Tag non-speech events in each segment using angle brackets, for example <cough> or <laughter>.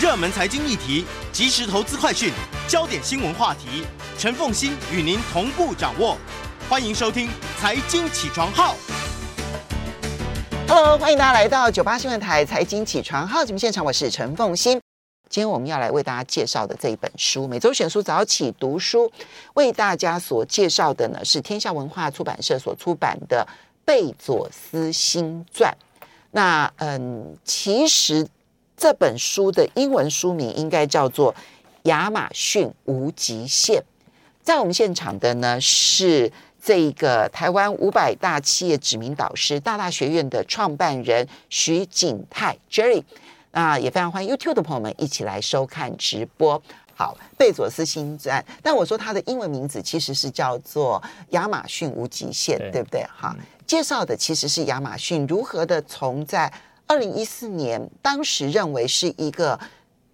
热门财经议题、即时投资快讯、焦点新闻话题，陈凤欣与您同步掌握。欢迎收听《财经起床号》。Hello，欢迎大家来到九八新闻台《财经起床号》节目现场，我是陈凤欣。今天我们要来为大家介绍的这一本书，每周选书早起读书，为大家所介绍的呢是天下文化出版社所出版的《贝佐斯新传》。那嗯，其实这本书的英文书名应该叫做《亚马逊无极限》。在我们现场的呢是这个台湾五百大企业指名导师大大学院的创办人徐景泰 Jerry。那也非常欢迎 YouTube 的朋友们一起来收看直播。好，贝佐斯星传，但我说他的英文名字其实是叫做亚马逊无极限，对，对不对？哈，介绍的其实是亚马逊如何的从在二零一四年当时认为是一个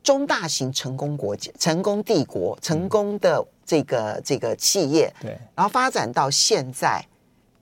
中大型成功国家、成功帝国、成功的这个这个企业，对，然后发展到现在，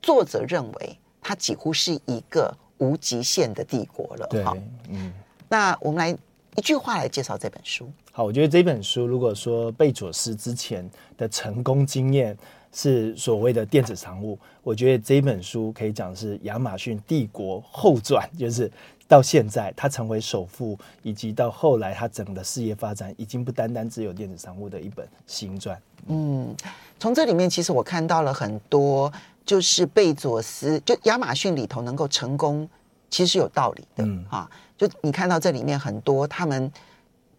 作者认为它几乎是一个无极限的帝国了。对，嗯。那我们来一句话来介绍这本书。好，我觉得这本书如果说贝佐斯之前的成功经验是所谓的电子商务，我觉得这本书可以讲是亚马逊帝国后传，就是到现在他成为首富，以及到后来他整个的事业发展，已经不单单只有电子商务的一本新传。嗯，从这里面其实我看到了很多，就是贝佐斯就亚马逊里头能够成功，其实是有道理的。嗯啊。就你看到这里面很多他们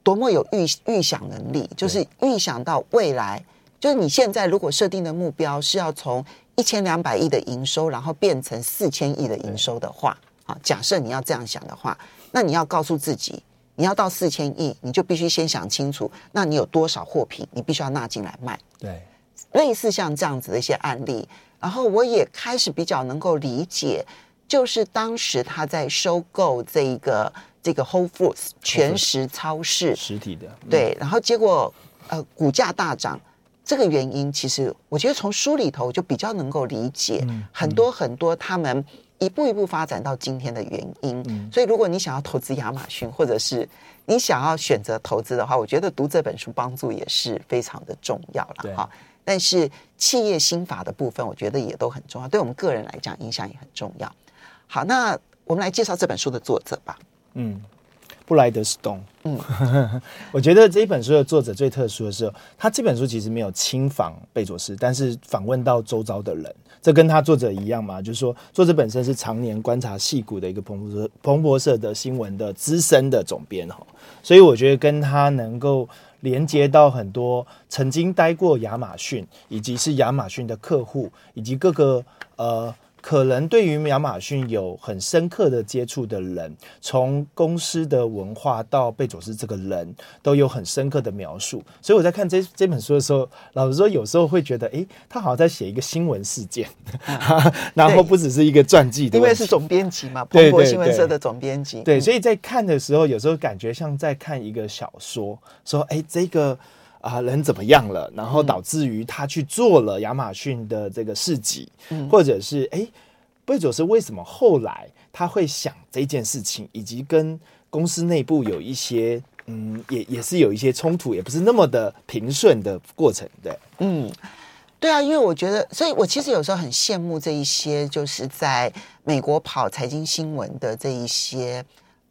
多么有预预想能力，就是预想到未来，就是你现在如果设定的目标是要从一千两百亿的营收，然后变成四千亿的营收的话，啊，假设你要这样想的话，那你要告诉自己，你要到四千亿，你就必须先想清楚，那你有多少货品，你必须要纳进来卖。对，类似像这样子的一些案例，然后我也开始比较能够理解。就是当时他在收购这一个这个 Whole Foods 全食超市实体的，对，然后结果呃股价大涨，这个原因其实我觉得从书里头就比较能够理解很多很多他们一步一步发展到今天的原因。所以如果你想要投资亚马逊，或者是你想要选择投资的话，我觉得读这本书帮助也是非常的重要了哈。但是企业心法的部分，我觉得也都很重要，对我们个人来讲影响也很重要。好，那我们来介绍这本书的作者吧。嗯，布莱德斯东。嗯，<laughs> 我觉得这一本书的作者最特殊的是，他这本书其实没有亲访贝佐斯，但是访问到周遭的人，这跟他作者一样嘛，就是说作者本身是常年观察戏骨的一个彭博社彭博社的新闻的资深的总编哈，所以我觉得跟他能够连接到很多曾经待过亚马逊，以及是亚马逊的客户，以及各个呃。可能对于亚马逊有很深刻的接触的人，从公司的文化到贝佐斯这个人都有很深刻的描述。所以我在看这这本书的时候，老实说，有时候会觉得，哎，他好像在写一个新闻事件，嗯、<laughs> 然后不只是一个传记的。因为是总编辑嘛，彭博新闻社的总编辑。对，对，对，对，所以在看的时候，有时候感觉像在看一个小说，说，哎，这个。啊，人怎么样了？然后导致于他去做了亚马逊的这个市集，嗯、或者是哎，贝佐斯为什么后来他会想这件事情，以及跟公司内部有一些嗯，也也是有一些冲突，也不是那么的平顺的过程，对，嗯，对啊，因为我觉得，所以我其实有时候很羡慕这一些就是在美国跑财经新闻的这一些。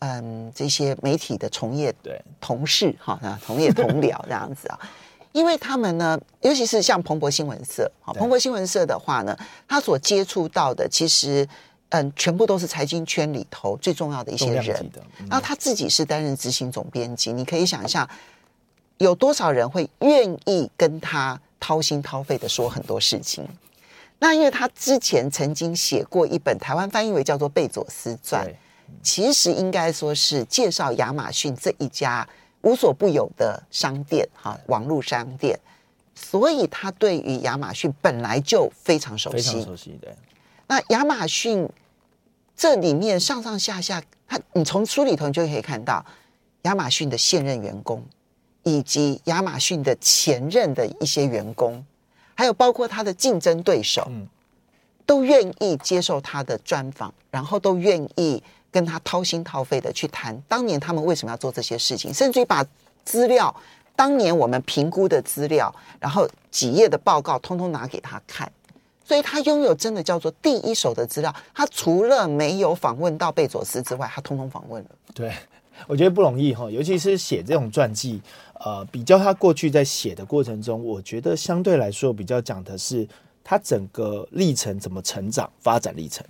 嗯，这些媒体的从业对同事哈啊，同业同僚这样子啊，<laughs> 因为他们呢，尤其是像彭博新闻社啊，彭博新闻社的话呢，他所接触到的其实嗯，全部都是财经圈里头最重要的一些人。然后他自己是担任执行总编辑，你可以想象有多少人会愿意跟他掏心掏肺的说很多事情。那因为他之前曾经写过一本台湾翻译为叫做《贝佐斯传》。其实应该说是介绍亚马逊这一家无所不有的商店，哈，网络商店，所以他对于亚马逊本来就非常熟悉，非常熟悉的。那亚马逊这里面上上下下，他你从书里头你就可以看到亚马逊的现任员工，以及亚马逊的前任的一些员工，还有包括他的竞争对手，嗯，都愿意接受他的专访，然后都愿意。跟他掏心掏肺的去谈当年他们为什么要做这些事情，甚至于把资料，当年我们评估的资料，然后几页的报告，通通拿给他看。所以他拥有真的叫做第一手的资料。他除了没有访问到贝佐斯之外，他通通访问了。对，我觉得不容易哈，尤其是写这种传记。呃，比较他过去在写的过程中，我觉得相对来说比较讲的是他整个历程怎么成长、发展历程。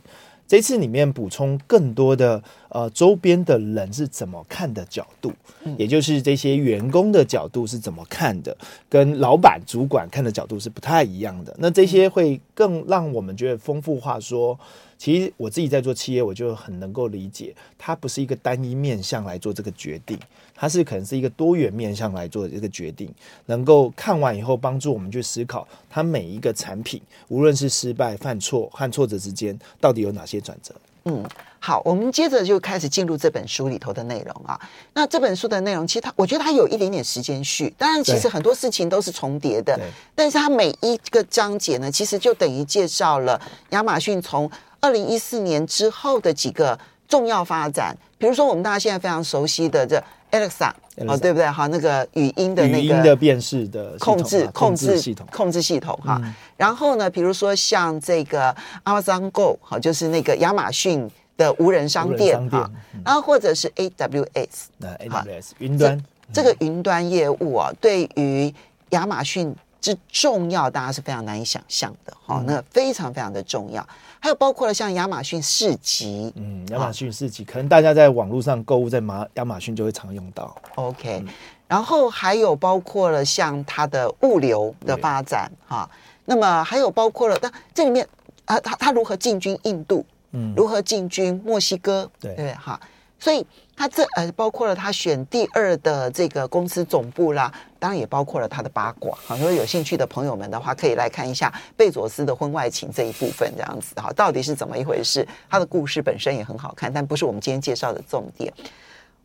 这次里面补充更多的呃周边的人是怎么看的角度，也就是这些员工的角度是怎么看的，跟老板、主管看的角度是不太一样的。那这些会更让我们觉得丰富化说。其实我自己在做企业，我就很能够理解，它不是一个单一面向来做这个决定，它是可能是一个多元面向来做这个决定，能够看完以后帮助我们去思考，它每一个产品，无论是失败、犯错和挫折之间，到底有哪些转折。嗯，好，我们接着就开始进入这本书里头的内容啊。那这本书的内容，其实它，我觉得它有一点点时间序，当然其实很多事情都是重叠的，但是它每一个章节呢，其实就等于介绍了亚马逊从二零一四年之后的几个重要发展，比如说我们大家现在非常熟悉的这 Alexa，哦，对不对？哈，那个语音的那个语音的辨识的控制控制系统控制系统哈。然后呢，比如说像这个 Amazon Go，哈，就是那个亚马逊的无人商店哈。然后或者是 AWS，那 AWS 云端这个云端业务啊，对于亚马逊之重要，大家是非常难以想象的哈。那非常非常的重要。还有包括了像亚马逊市集，嗯，亚马逊市集，可能大家在网络上购物，在马亚马逊就会常用到。OK，嗯，然后还有包括了像它的物流的发展，哈，那么还有包括了，那这里面啊，它它如何进军印度，嗯，如何进军墨西哥，对。对哈，所以。他这呃，包括了他选第二的这个公司总部啦，当然也包括了他的八卦。好，如果有兴趣的朋友们的话，可以来看一下贝佐斯的婚外情这一部分，这样子哈，到底是怎么一回事？他的故事本身也很好看，但不是我们今天介绍的重点。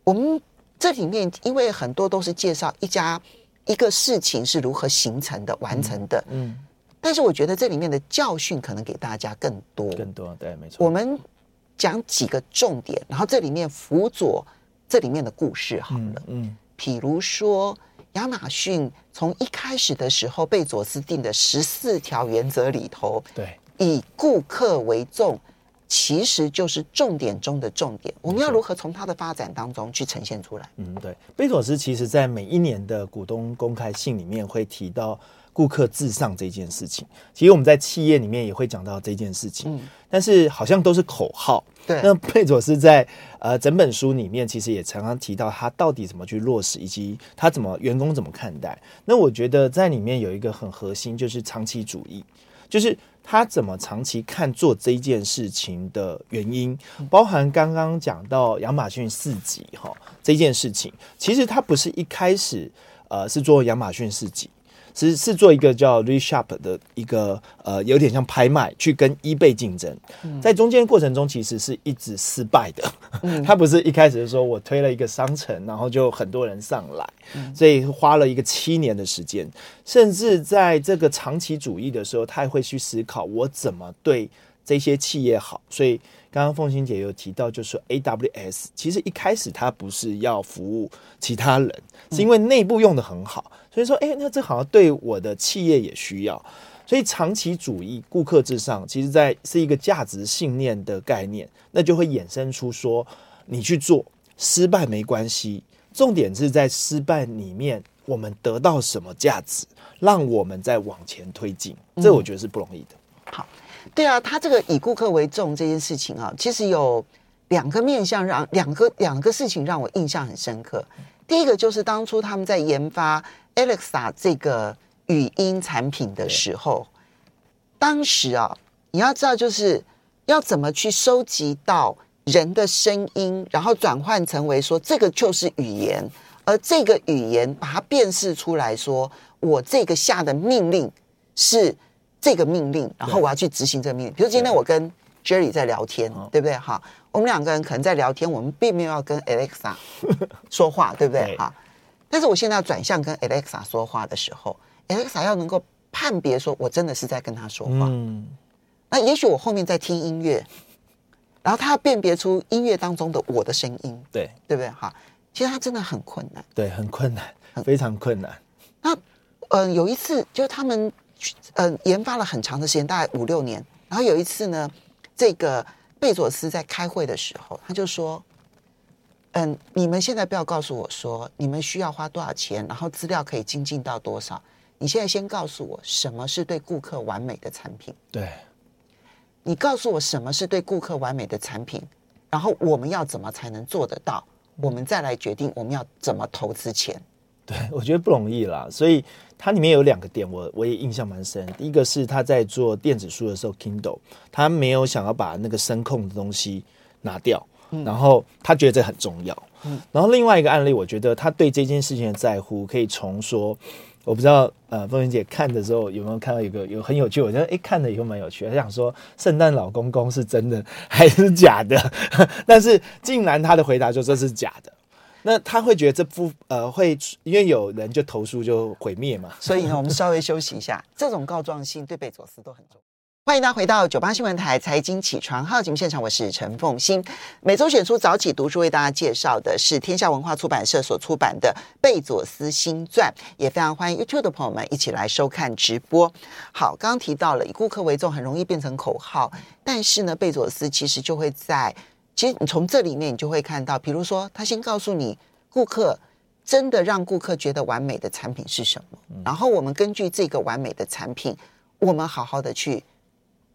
我们这里面因为很多都是介绍一家一个事情是如何形成的、完成的，嗯，嗯，但是我觉得这里面的教训可能给大家更多，更多，对，没错，我们。讲几个重点，然后这里面辅佐这里面的故事好了。嗯，嗯，譬如说亚马逊从一开始的时候，贝佐斯定的十四条原则里头，对，以顾客为重，其实就是重点中的重点。我们要如何从它的发展当中去呈现出来？嗯，对，贝佐斯其实在每一年的股东公开信里面会提到。顾客至上这件事情，其实我们在企业里面也会讲到这件事情，嗯，但是好像都是口号。对，那贝佐斯在呃整本书里面，其实也常常提到他到底怎么去落实，以及他怎么员工怎么看待。那我觉得在里面有一个很核心，就是长期主义，就是他怎么长期看做这件事情的原因，包含刚刚讲到亚马逊四级哈这件事情，其实他不是一开始呃是做亚马逊市集。是是做一个叫 ReShop 的一个呃，有点像拍卖，去跟 eBay 竞争。在中间过程中，其实是一直失败的。嗯、<laughs> 他不是一开始就说我推了一个商城，然后就很多人上来，所以花了一个七年的时间。甚至在这个长期主义的时候，他也会去思考我怎么对这些企业好。所以刚刚凤欣姐有提到，就是说 AWS 其实一开始他不是要服务其他人，是因为内部用的很好。所以说，哎，那这好像对我的企业也需要，所以长期主义、顾客至上，其实在是一个价值信念的概念，那就会衍生出说，你去做失败没关系，重点是在失败里面我们得到什么价值，让我们再往前推进，这我觉得是不容易的。嗯、好，对啊，他这个以顾客为重这件事情啊，其实有两个面向让，让两个两个事情让我印象很深刻。第一个就是当初他们在研发。Alexa 这个语音产品的时候，当时啊，你要知道，就是要怎么去收集到人的声音，然后转换成为说这个就是语言，而这个语言把它辨识出来说，我这个下的命令是这个命令，然后我要去执行这个命令。比如今天我跟 Jerry 在聊天，对不对？哈，我们两个人可能在聊天，我们并没有要跟 Alexa <laughs> 说话，对不对？哈。但是我现在要转向跟 Alexa 说话的时候，Alexa 要能够判别说我真的是在跟他说话。嗯，那也许我后面在听音乐，然后他要辨别出音乐当中的我的声音，对对不对？哈，其实他真的很困难，对，很困难，非常困难。那嗯、呃，有一次就是他们嗯、呃、研发了很长的时间，大概五六年。然后有一次呢，这个贝佐斯在开会的时候，他就说：“嗯，你们现在不要告诉我说你们需要花多少钱，然后资料可以精进到多少。你现在先告诉我什么是对顾客完美的产品。对，你告诉我什么是对顾客完美的产品，然后我们要怎么才能做得到？我们再来决定我们要怎么投资钱。”对，我觉得不容易啦，所以它里面有两个点，我我也印象蛮深。第一个是他在做电子书的时候，Kindle，他没有想要把那个声控的东西拿掉，嗯、然后他觉得这很重要。嗯、然后另外一个案例，我觉得他对这件事情的在乎，可以从说，我不知道呃，凤云姐看的时候有没有看到一个有很有趣，我觉得哎看了以后蛮有趣的。他想说，圣诞老公公是真的还是假的？<laughs> 但是竟然他的回答就说这是假的。那他会觉得这不呃会，因为有人就投诉就毁灭嘛，所以呢，我们稍微休息一下。这种告状性对贝佐斯都很重要。欢迎大家回到九八新闻台财经起床号节目现场，我是陈凤欣。每周选出早起读书为大家介绍的是天下文化出版社所出版的《贝佐斯新传》，也非常欢迎 YouTube 的朋友们一起来收看直播。好，刚刚提到了以顾客为重，很容易变成口号，但是呢，贝佐斯其实就会在。其实你从这里面你就会看到，比如说他先告诉你，顾客真的让顾客觉得完美的产品是什么，然后我们根据这个完美的产品，我们好好的去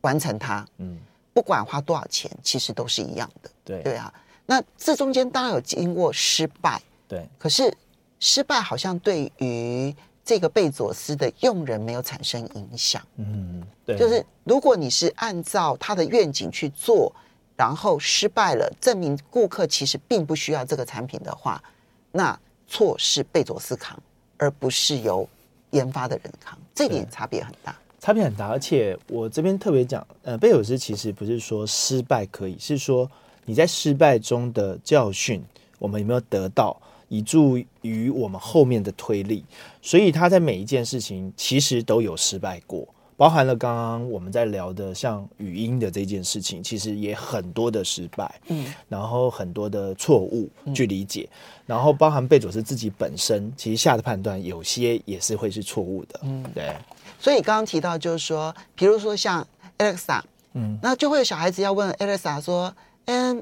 完成它。嗯，不管花多少钱，其实都是一样的。对对啊，那这中间当然有经过失败。对，可是失败好像对于这个贝佐斯的用人没有产生影响。嗯，对，就是如果你是按照他的愿景去做。然后失败了，证明顾客其实并不需要这个产品的话，那错是贝佐斯扛，而不是由研发的人扛，这点差别很大，差别很大。而且我这边特别讲，呃，贝佐斯其实不是说失败可以，是说你在失败中的教训，我们有没有得到，以助于我们后面的推力。所以他在每一件事情其实都有失败过。包含了刚刚我们在聊的像语音的这件事情，其实也很多的失败，嗯，然后很多的错误去理解，嗯、然后包含贝佐斯自己本身其实下的判断有些也是会是错误的，嗯，对。所以刚刚提到就是说，比如说像 Alexa，嗯，那就会有小孩子要问 Alexa 说，嗯，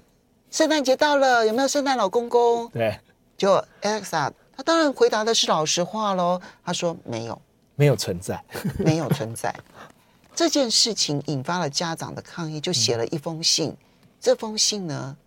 圣诞节到了，有没有圣诞老公公？对，就 Alexa，他当然回答的是老实话喽，他说没有。没有存在，<laughs> 没有存在。这件事情引发了家长的抗议，就写了一封信。嗯、这封信呢，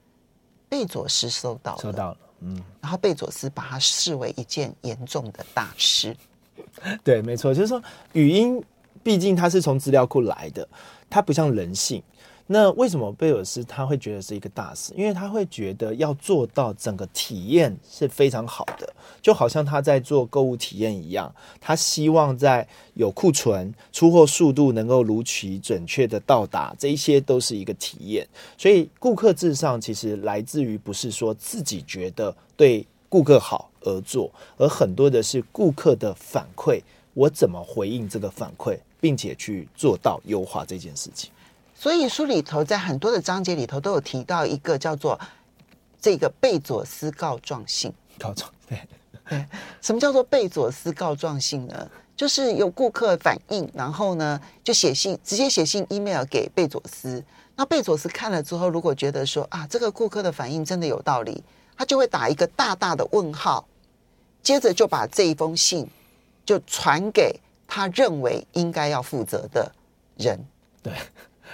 贝佐斯收到了，收到了，嗯。然后贝佐斯把它视为一件严重的大事。<laughs> 对，没错，就是说语音，毕竟它是从资料库来的，它不像人性。那为什么贝尔斯他会觉得是一个大事？因为他会觉得要做到整个体验是非常好的，就好像他在做购物体验一样，他希望在有库存、出货速度能够如期准确的到达，这一些都是一个体验。所以顾客至上其实来自于不是说自己觉得对顾客好而做，而很多的是顾客的反馈，我怎么回应这个反馈，并且去做到优化这件事情。所以书里头在很多的章节里头都有提到一个叫做这个贝佐斯告状信。告状，对对。什么叫做贝佐斯告状信呢？就是有顾客反映，然后呢就写信，直接写信 email 给贝佐斯。那贝佐斯看了之后，如果觉得说啊这个顾客的反应真的有道理，他就会打一个大大的问号，接着就把这一封信就传给他认为应该要负责的人。对。<laughs>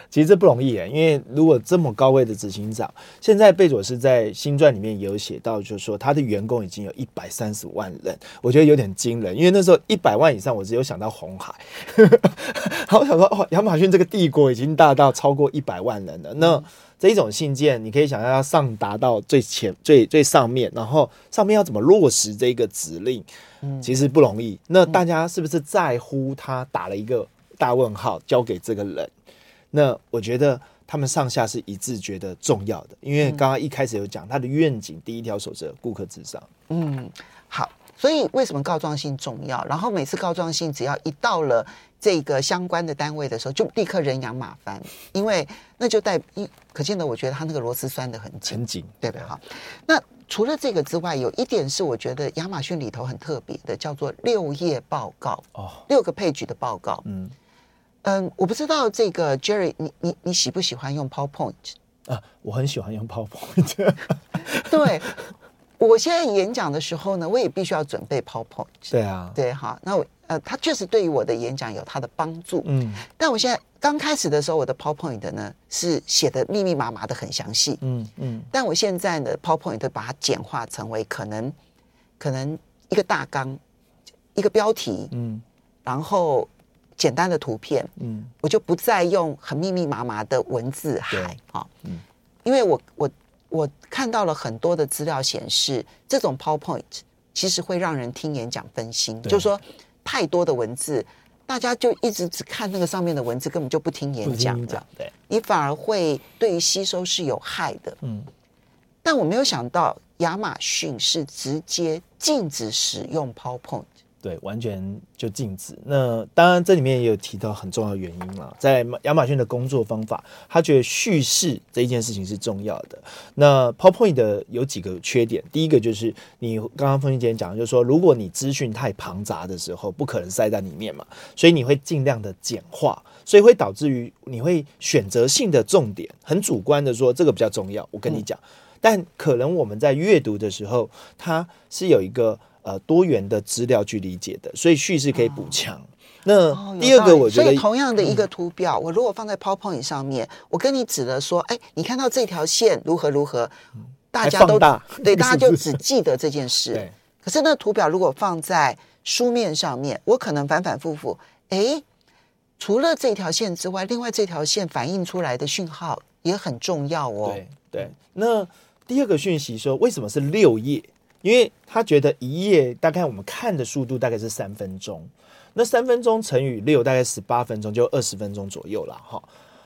其实这不容易诶，因为如果这么高位的执行长，现在贝佐斯在新传里面也有写到，就是说他的员工已经有一百三十万人，我觉得有点惊人。因为那时候一百万以上，我只有想到红海，<laughs> 好，我想说哦，亚马逊这个帝国已经大到超过一百万人了。那这一种信件，你可以想象要上达到最前最最上面，然后上面要怎么落实这个指令，其实不容易。那大家是不是在乎他打了一个大问号交给这个人？那我觉得他们上下是一致觉得重要的，因为刚刚一开始有讲他的愿景第一条守则顾客至上。嗯，好，所以为什么告状信重要？然后每次告状信只要一到了这个相关的单位的时候，就立刻人仰马翻，因为那就代一可见的，我觉得他那个螺丝拴的很紧，很紧，对不对？哈，那除了这个之外，有一点是我觉得亚马逊里头很特别的，叫做六页报告哦，六个 page 的报告。嗯嗯，我不知道这个 Jerry，你你你喜不喜欢用 PowerPoint？啊，我很喜欢用 PowerPoint。对。我现在演讲的时候呢，我也必须要准备 PowerPoint。对啊，对哈，那我呃，它确实对于我的演讲有它的帮助。嗯，但我现在刚开始的时候，我的 PowerPoint 呢是写的密密麻麻的，很详细。嗯嗯，但我现在呢 PowerPoint 把它简化成为可能可能一个大纲，一个标题，嗯，然后简单的图片，嗯，我就不再用很密密麻麻的文字海啊，嗯，因为我我。我看到了很多的资料显示，这种 PowerPoint 其实会让人听演讲分心，就是说太多的文字，大家就一直只看那个上面的文字，根本就不听演讲的。对，你反而会对于吸收是有害的。嗯，但我没有想到亚马逊是直接禁止使用 PowerPoint。对，完全就禁止。那当然，这里面也有提到很重要的原因了。在亚马逊的工作方法，他觉得叙事这一件事情是重要的。那 PowerPoint 的有几个缺点，第一个就是你刚刚凤馨姐讲，就是说，如果你资讯太庞杂的时候，不可能塞在里面嘛，所以你会尽量的简化，所以会导致于你会选择性的重点，很主观的说这个比较重要。我跟你讲，嗯、但可能我们在阅读的时候，它是有一个。呃，多元的资料去理解的，所以叙事可以补强。哦、那第二个，我觉得，所以同样的一个图表，嗯、我如果放在 PowerPoint 上面，我跟你指了说，哎，你看到这条线如何如何，大家都对，<laughs> 大家就只记得这件 <laughs> 事。可是那图表如果放在书面上面，我可能反反复复，哎，除了这条线之外，另外这条线反映出来的讯号也很重要哦。对对。那第二个讯息说，为什么是六页？因为他觉得一页大概我们看的速度大概是三分钟，那三分钟乘以六大概十八分钟，就二十分钟左右了哈。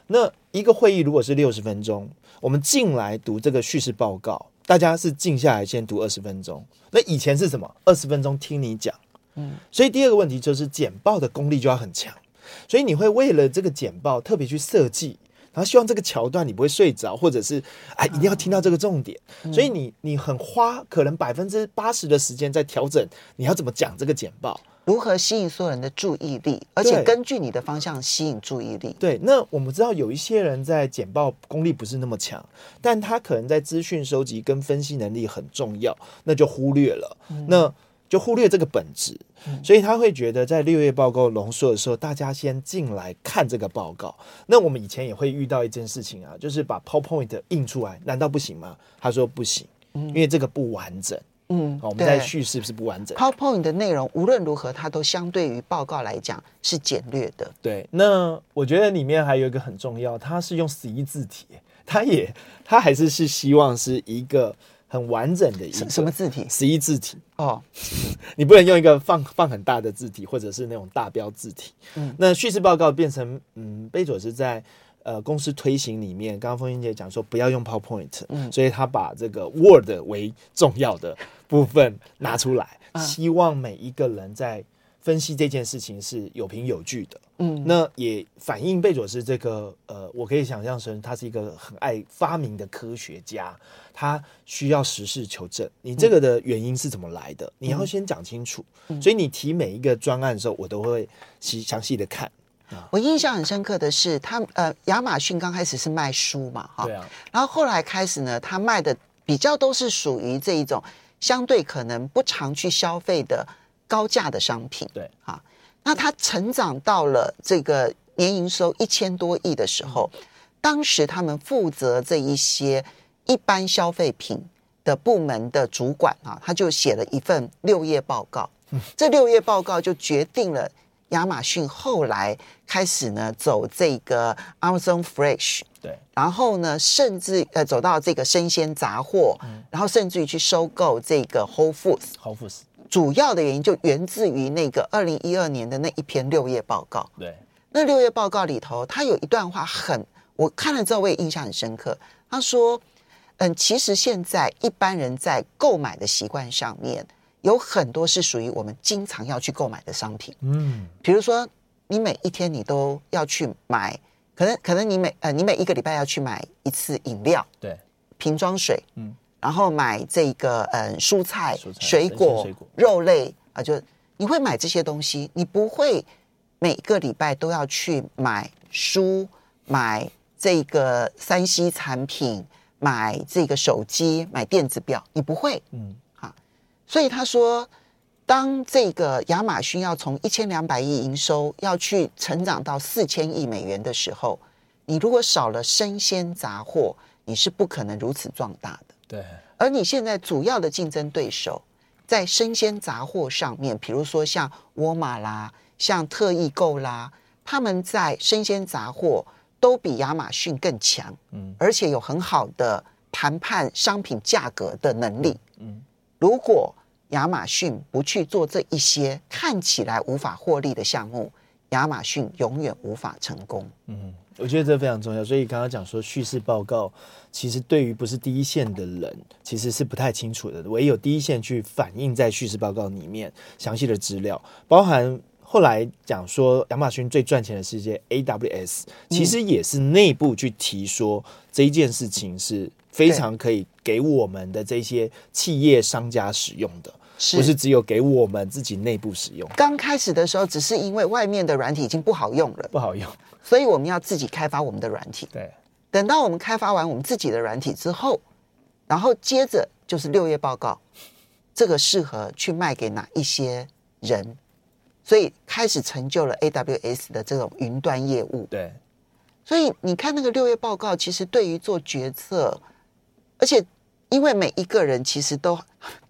那一个会议如果是六十分钟，我们进来读这个叙事报告，大家是静下来先读二十分钟。那以前是什么？二十分钟听你讲，嗯。所以第二个问题就是简报的功力就要很强，所以你会为了这个简报特别去设计。然后希望这个桥段你不会睡着，或者是哎，一定要听到这个重点。所以你你很花可能百分之八十的时间在调整你要怎么讲这个简报，如何吸引所有人的注意力，而且根据你的方向吸引注意力。对，那我们知道有一些人在简报功力不是那么强，但他可能在资讯收集跟分析能力很重要，那就忽略了。那。就忽略这个本质，所以他会觉得在六月报告浓缩的时候，大家先进来看这个报告。那我们以前也会遇到一件事情啊，就是把 PowerPoint 印出来，难道不行吗？他说不行，因为这个不完整。嗯，我们在叙事是不完整。PowerPoint 的内容无论如何，它都相对于报告来讲是简略的。对，那我觉得里面还有一个很重要，它是用十一字体，它也它还是是希望是一个。很完整的一个什么字体？十一字体。哦，<laughs> 你不能用一个放放很大的字体，或者是那种大标字体。嗯，那叙事报告变成嗯，贝佐斯在呃公司推行里面，刚刚风云姐讲说不要用 PowerPoint，嗯，所以他把这个 Word 为重要的部分拿出来，啊、希望每一个人在分析这件事情是有凭有据的。嗯，那也反映贝佐斯这个呃，我可以想象成他是一个很爱发明的科学家。他需要实事求是，你这个的原因是怎么来的？嗯、你要先讲清楚。嗯、所以你提每一个专案的时候，我都会细详细的看。我印象很深刻的是，他呃，亚马逊刚开始是卖书嘛，哈，对啊，然后后来开始呢，他卖的比较都是属于这一种相对可能不常去消费的高价的商品，对，啊，那他成长到了这个年营收一千多亿的时候，嗯、当时他们负责这一些。一般消费品的部门的主管啊，他就写了一份六页报告。这六页报告就决定了亚马逊后来开始呢走这个 Amazon Fresh，对，然后呢甚至呃走到这个生鲜杂货，然后甚至于去收购这个 Whole Foods。Whole Foods 主要的原因就源自于那个二零一二年的那一篇六页报告。对，那六页报告里头，他有一段话很，我看了之后我也印象很深刻。他说。嗯，其实现在一般人在购买的习惯上面，有很多是属于我们经常要去购买的商品。嗯，比如说你每一天你都要去买，可能可能你每呃你每一个礼拜要去买一次饮料，对，瓶装水，嗯，然后买这个嗯蔬菜、水果、肉类啊，就你会买这些东西，你不会每个礼拜都要去买书、买这个三 C 产品。买这个手机，买电子表，你不会，嗯，好，所以他说，当这个亚马逊要从一千两百亿营收要去成长到四千亿美元的时候，你如果少了生鲜杂货，你是不可能如此壮大的。对，而你现在主要的竞争对手在生鲜杂货上面，比如说像沃尔玛啦，像特异购啦，他们在生鲜杂货。都比亚马逊更强，嗯，而且有很好的谈判商品价格的能力，嗯。如果亚马逊不去做这一些看起来无法获利的项目，亚马逊永远无法成功。嗯，我觉得这非常重要。所以刚刚讲说叙事报告，其实对于不是第一线的人，其实是不太清楚的。唯有第一线去反映在叙事报告里面详细的资料，包含。后来讲说，亚马逊最赚钱的世界 AWS，其实也是内部去提说这一件事情是非常可以给我们的这些企业商家使用的，不是只有给我们自己内部使用。刚开始的时候，只是因为外面的软体已经不好用了，不好用，所以我们要自己开发我们的软体。对，等到我们开发完我们自己的软体之后，然后接着就是六月报告，这个适合去卖给哪一些人？所以开始成就了 AWS 的这种云端业务。对，所以你看那个六月报告，其实对于做决策，而且因为每一个人其实都，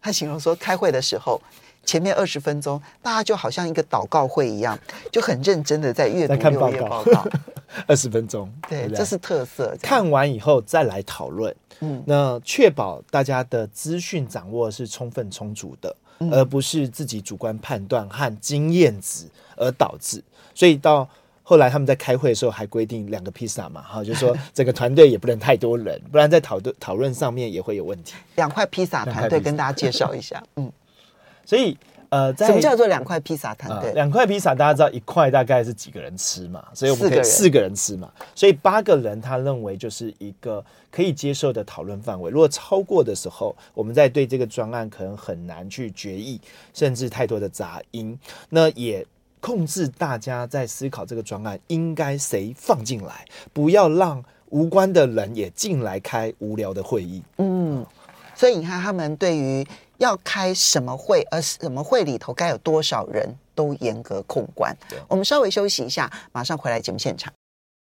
他形容说开会的时候，前面二十分钟，大家就好像一个祷告会一样，就很认真的在阅读六月报告。<laughs> 二十分钟，对，对对这是特色。看完以后再来讨论，嗯，那确保大家的资讯掌握是充分充足的。而不是自己主观判断和经验值而导致，所以到后来他们在开会的时候还规定两个披萨嘛，哈，就是说 <laughs> 整个团队也不能太多人，不然在讨论讨论上面也会有问题。两块披萨团队跟大家介绍一下，嗯，所以。呃，在什么叫做两块披萨团队？两块披萨，大家知道一块大概是几个人吃嘛？所以我们可以四个人吃嘛。所以八个人他认为就是一个可以接受的讨论范围。如果超过的时候，我们在对这个专案可能很难去决议，甚至太多的杂音。那也控制大家在思考这个专案应该谁放进来，不要让无关的人也进来开无聊的会议。嗯，所以你看他们对于。要开什么会，而什么会里头该有多少人都严格控管。我们稍微休息一下，马上回来节目现场。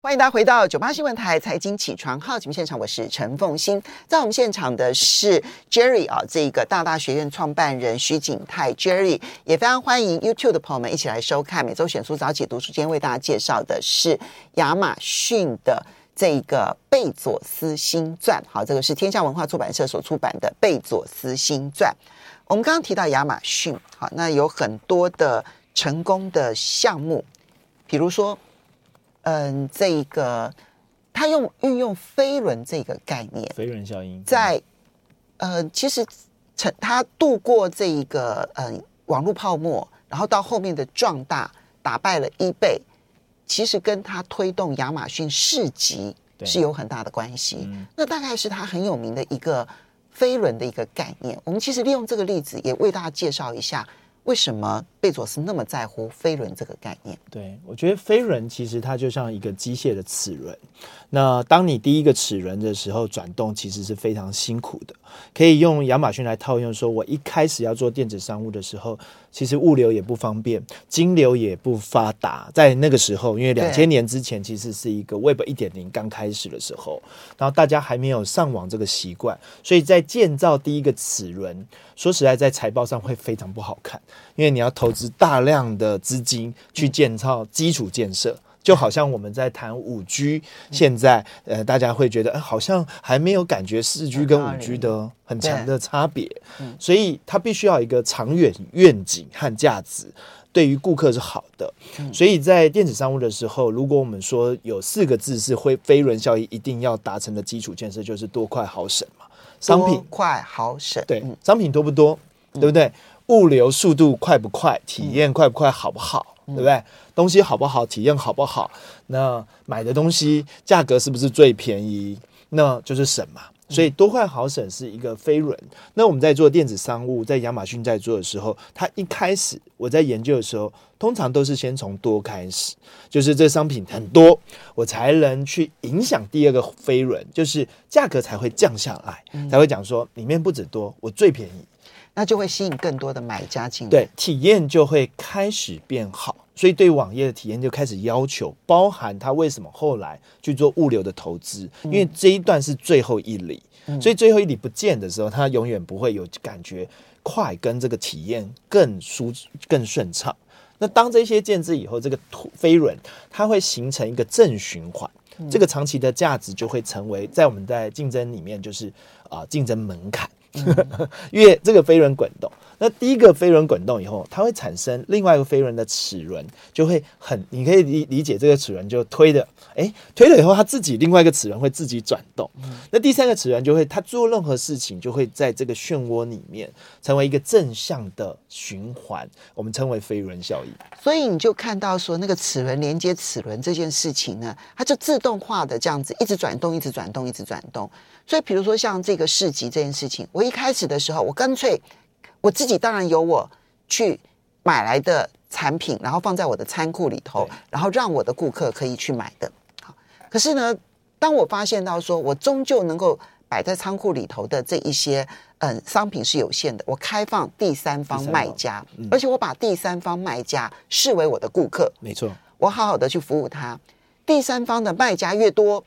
欢迎大家回到九八新闻台财经起床号节目现场，我是陈凤欣。在我们现场的是 Jerry 啊，这个大大学院创办人徐景泰 Jerry，也非常欢迎 YouTube 的朋友们一起来收看每周选书早起读书。今天为大家介绍的是亚马逊的。这个贝佐斯新传，好，这个是天下文化出版社所出版的《贝佐斯新传》。我们刚刚提到亚马逊，好，那有很多的成功的项目，比如说，嗯，这一个他用运用飞轮这个概念，飞轮效应，在呃，其实成他度过这一个嗯网络泡沫，然后到后面的壮大，打败了 eBay。其实跟他推动亚马逊市集是有很大的关系。嗯、那大概是他很有名的一个飞轮的一个概念。我们其实利用这个例子，也为大家介绍一下为什么贝佐斯那么在乎飞轮这个概念。对，我觉得飞轮其实它就像一个机械的齿轮。那当你第一个齿轮的时候转动，其实是非常辛苦的。可以用亚马逊来套用，说我一开始要做电子商务的时候，其实物流也不方便，金流也不发达。在那个时候，因为两千年之前其实是一个 Web 一点零刚开始的时候，然后大家还没有上网这个习惯，所以在建造第一个齿轮，说实在，在财报上会非常不好看，因为你要投资大量的资金去建造基础建设。就好像我们在谈五 G，现在呃，大家会觉得，呃，好像还没有感觉四 G 跟五 G 的很强的差别，所以它必须要一个长远愿景和价值，对于顾客是好的。所以在电子商务的时候，如果我们说有四个字是会飞轮效应一定要达成的基础建设，就是多快好省嘛。商品快好省，对，商品多不多，对不对？物流速度快不快，体验快不快，好不好，嗯、对不对？东西好不好，体验好不好？那买的东西价格是不是最便宜？那就是省嘛。所以多快好省是一个飞轮。那我们在做电子商务，在亚马逊在做的时候，它一开始我在研究的时候，通常都是先从多开始，就是这商品很多，我才能去影响第二个飞轮，就是价格才会降下来，才会讲说里面不止多，我最便宜，那就会吸引更多的买家进来，对，体验就会开始变好。所以对网页的体验就开始要求，包含他为什么后来去做物流的投资，因为这一段是最后一里，所以最后一里不见的时候，他永远不会有感觉快跟这个体验更舒更顺畅。那当这些建置以后，这个飞轮它会形成一个正循环，这个长期的价值就会成为在我们在竞争里面就是啊竞争门槛。因为这个飞轮滚动，那第一个飞轮滚动以后，它会产生另外一个飞轮的齿轮，就会很，你可以理理解这个齿轮就推的，哎，推了以后，它自己另外一个齿轮会自己转动。那第三个齿轮就会，它做任何事情就会在这个漩涡里面成为一个正向的循环，我们称为飞轮效应。所以你就看到说，那个齿轮连接齿轮这件事情呢，它就自动化的这样子一直转动，一直转动，一直转动。所以，比如说像这个市集这件事情，我一开始的时候，我干脆我自己当然有我去买来的产品，然后放在我的仓库里头，然后让我的顾客可以去买的。好，可是呢，当我发现到说我终究能够摆在仓库里头的这一些嗯商品是有限的，我开放第三方卖家，嗯，而且我把第三方卖家视为我的顾客，没错，我好好的去服务他。第三方的卖家越多，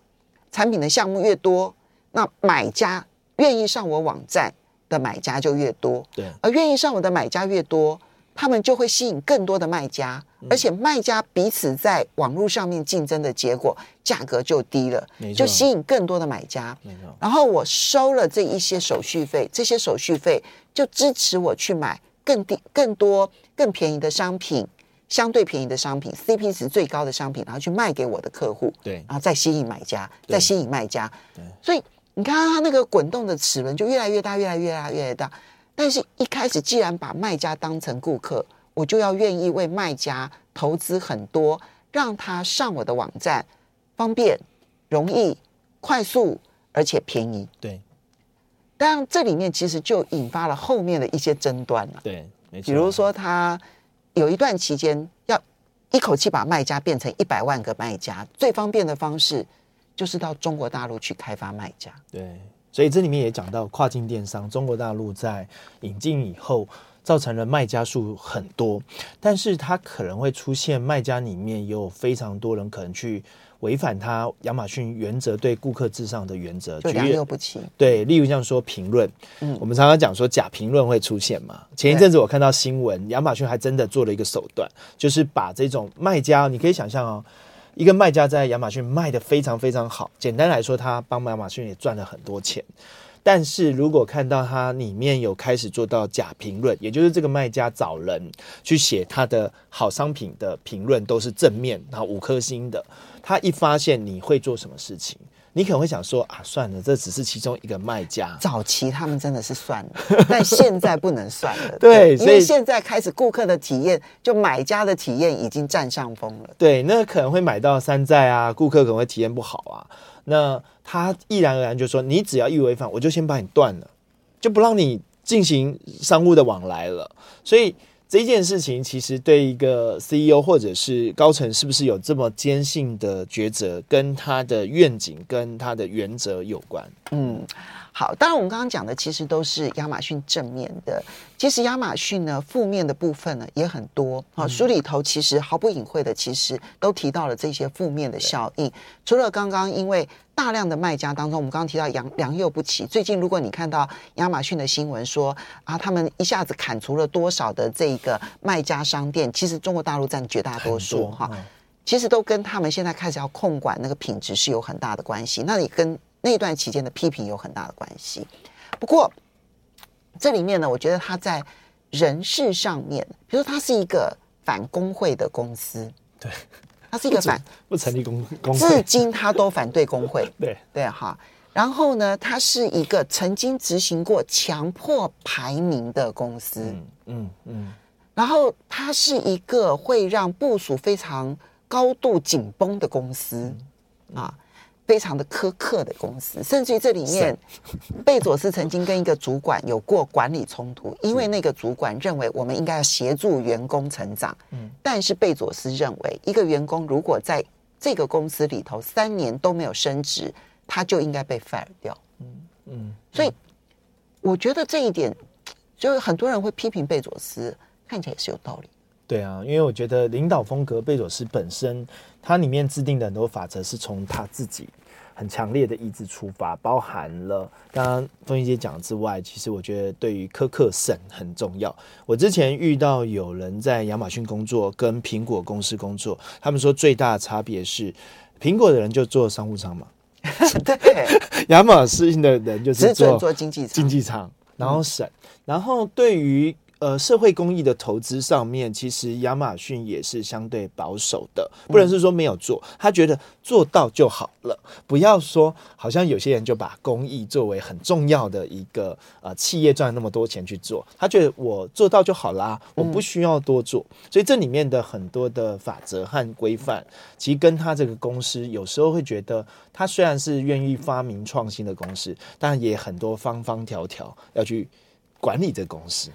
产品的项目越多。那买家愿意上我网站的买家就越多，对，而愿意上我的买家越多，他们就会吸引更多的卖家，嗯、而且卖家彼此在网络上面竞争的结果，价格就低了，就吸引更多的买家。然后我收了这一些手续费，这些手续费就支持我去买更低、更多、更便宜的商品，相对便宜的商品，CP 值最高的商品，然后去卖给我的客户，对，然后再吸引买家，再吸引卖家，对，所以。你看它那个滚动的齿轮就越来越大，越来越大，越来越大。但是，一开始既然把卖家当成顾客，我就要愿意为卖家投资很多，让他上我的网站方便、容易、快速，而且便宜。对。当然，这里面其实就引发了后面的一些争端了。对，没错。比如说，他有一段期间要一口气把卖家变成一百万个卖家，最方便的方式。就是到中国大陆去开发卖家，对，所以这里面也讲到跨境电商，中国大陆在引进以后，造成了卖家数很多，但是它可能会出现卖家里面也有非常多人可能去违反它亚马逊原则对顾客至上的原则，就良莠不齐。对，例如像说评论，嗯，我们常常讲说假评论会出现嘛。前一阵子我看到新闻，亚马逊还真的做了一个手段，就是把这种卖家，你可以想象哦。一个卖家在亚马逊卖的非常非常好，简单来说，他帮亚马逊也赚了很多钱。但是如果看到他里面有开始做到假评论，也就是这个卖家找人去写他的好商品的评论都是正面，然后五颗星的，他一发现你会做什么事情？你可能会想说啊，算了，这只是其中一个卖家。早期他们真的是算了，<laughs> 但现在不能算了。对，因为现在开始顾客的体验，就买家的体验已经占上风了。对，那可能会买到山寨啊，顾客可能会体验不好啊。那他毅然而然就说，你只要一违反，我就先把你断了，就不让你进行商务的往来了。所以。这件事情其实对一个 CEO 或者是高层是不是有这么坚信的抉择，跟他的愿景跟他的原则有关。嗯。好，当然我们刚刚讲的其实都是亚马逊正面的，其实亚马逊呢负面的部分呢也很多。好，书里头其实毫不隐晦的，其实都提到了这些负面的效应。除了刚刚因为大量的卖家当中，我们刚刚提到良良莠不齐。最近如果你看到亚马逊的新闻说啊，他们一下子砍除了多少的这个卖家商店，其实中国大陆占绝大多数哈，其实都跟他们现在开始要控管那个品质是有很大的关系。那你跟那段期间的批评有很大的关系，不过这里面呢，我觉得他在人事上面，比如说他是一个反工会的公司，对，他是一个反不成立工工会，至今他都反对工会，<laughs> 对。对哈。然后呢，他是一个曾经执行过强迫排名的公司，嗯嗯嗯。然后它是一个会让部署非常高度紧绷的公司，啊。非常的苛刻的公司，甚至于这里面，<laughs> 贝佐斯曾经跟一个主管有过管理冲突，因为那个主管认为我们应该要协助员工成长，嗯，但是贝佐斯认为一个员工如果在这个公司里头三年都没有升职，他就应该被 fire 掉，嗯嗯，所以我觉得这一点，就是很多人会批评贝佐斯，看起来也是有道理。对啊，因为我觉得领导风格，贝佐斯本身，它里面制定的很多法则是从他自己很强烈的意志出发，包含了刚刚凤玉姐讲之外，其实我觉得对于苛刻审很重要。我之前遇到有人在亚马逊工作，跟苹果公司工作，他们说最大的差别是，苹果的人就做商务舱嘛，<laughs> 对，亚马逊的人就是做做经济舱，经济舱，然后审，然后对于。呃，社会公益的投资上面，其实亚马逊也是相对保守的，不能是说没有做，他觉得做到就好了，不要说好像有些人就把公益作为很重要的一个呃企业赚那么多钱去做，他觉得我做到就好啦，我不需要多做，所以这里面的很多的法则和规范，其实跟他这个公司有时候会觉得，他虽然是愿意发明创新的公司，但也很多方方条条要去管理这个公司。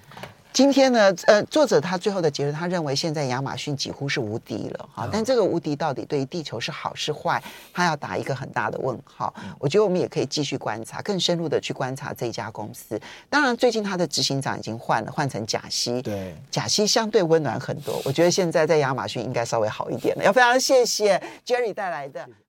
今天呢，呃，作者他最后的结论，他认为现在亚马逊几乎是无敌了哈，但这个无敌到底对于地球是好是坏，他要打一个很大的问号。我觉得我们也可以继续观察，更深入的去观察这家公司。当然，最近他的执行长已经换了，换成贾西，对，贾西相对温暖很多。我觉得现在在亚马逊应该稍微好一点了。要非常谢谢 Jerry 带来的。